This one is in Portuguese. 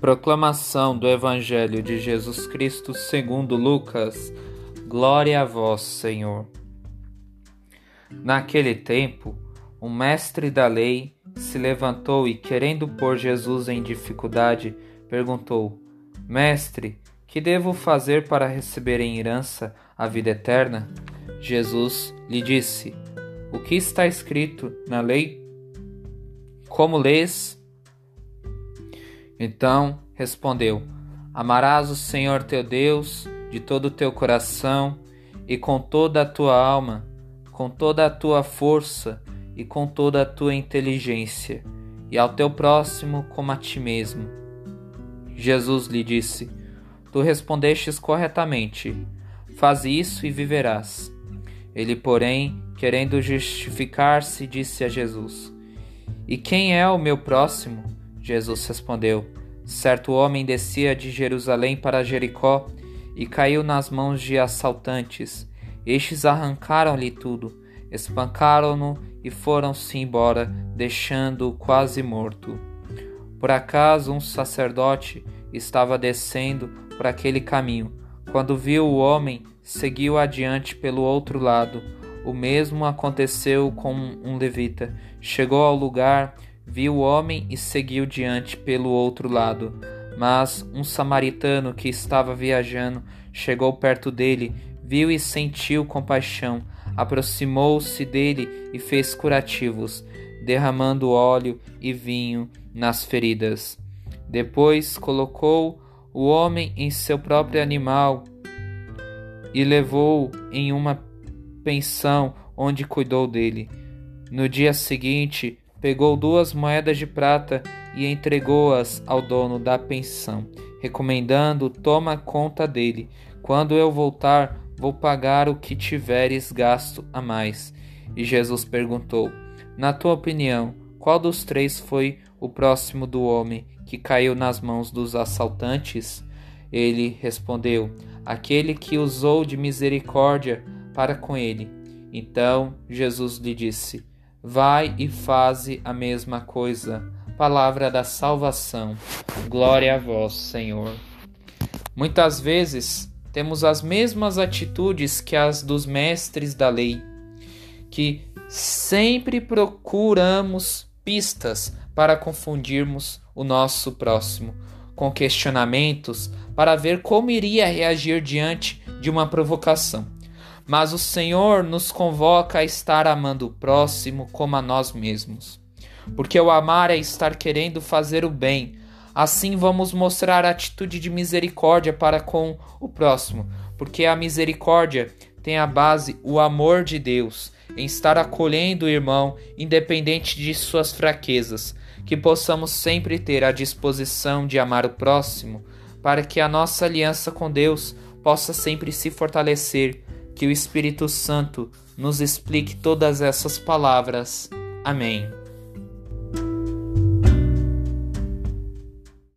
Proclamação do Evangelho de Jesus Cristo segundo Lucas. Glória a vós, Senhor. Naquele tempo, um mestre da lei se levantou e, querendo pôr Jesus em dificuldade, perguntou: Mestre, que devo fazer para receber em herança a vida eterna? Jesus lhe disse: O que está escrito na lei? Como lês? Então respondeu: Amarás o Senhor teu Deus de todo o teu coração e com toda a tua alma, com toda a tua força e com toda a tua inteligência, e ao teu próximo como a ti mesmo. Jesus lhe disse: Tu respondestes corretamente. Faze isso e viverás. Ele, porém, querendo justificar-se, disse a Jesus: E quem é o meu próximo? Jesus respondeu: Certo homem descia de Jerusalém para Jericó e caiu nas mãos de assaltantes. Estes arrancaram-lhe tudo, espancaram-no e foram-se embora, deixando-o quase morto. Por acaso um sacerdote estava descendo por aquele caminho. Quando viu o homem, seguiu adiante pelo outro lado. O mesmo aconteceu com um levita. Chegou ao lugar viu o homem e seguiu diante pelo outro lado. Mas um samaritano que estava viajando chegou perto dele, viu e sentiu compaixão, aproximou-se dele e fez curativos, derramando óleo e vinho nas feridas. Depois colocou o homem em seu próprio animal e levou-o em uma pensão onde cuidou dele. No dia seguinte, pegou duas moedas de prata e entregou-as ao dono da pensão, recomendando: Toma conta dele. Quando eu voltar, vou pagar o que tiveres gasto a mais. E Jesus perguntou: Na tua opinião, qual dos três foi o próximo do homem que caiu nas mãos dos assaltantes? Ele respondeu: Aquele que usou de misericórdia para com ele. Então Jesus lhe disse: Vai e faze a mesma coisa. Palavra da salvação. Glória a vós, Senhor. Muitas vezes temos as mesmas atitudes que as dos mestres da lei, que sempre procuramos pistas para confundirmos o nosso próximo, com questionamentos para ver como iria reagir diante de uma provocação. Mas o Senhor nos convoca a estar amando o próximo como a nós mesmos. Porque o amar é estar querendo fazer o bem. Assim vamos mostrar atitude de misericórdia para com o próximo, porque a misericórdia tem a base o amor de Deus em estar acolhendo o irmão, independente de suas fraquezas, que possamos sempre ter a disposição de amar o próximo, para que a nossa aliança com Deus possa sempre se fortalecer que o Espírito Santo nos explique todas essas palavras. Amém.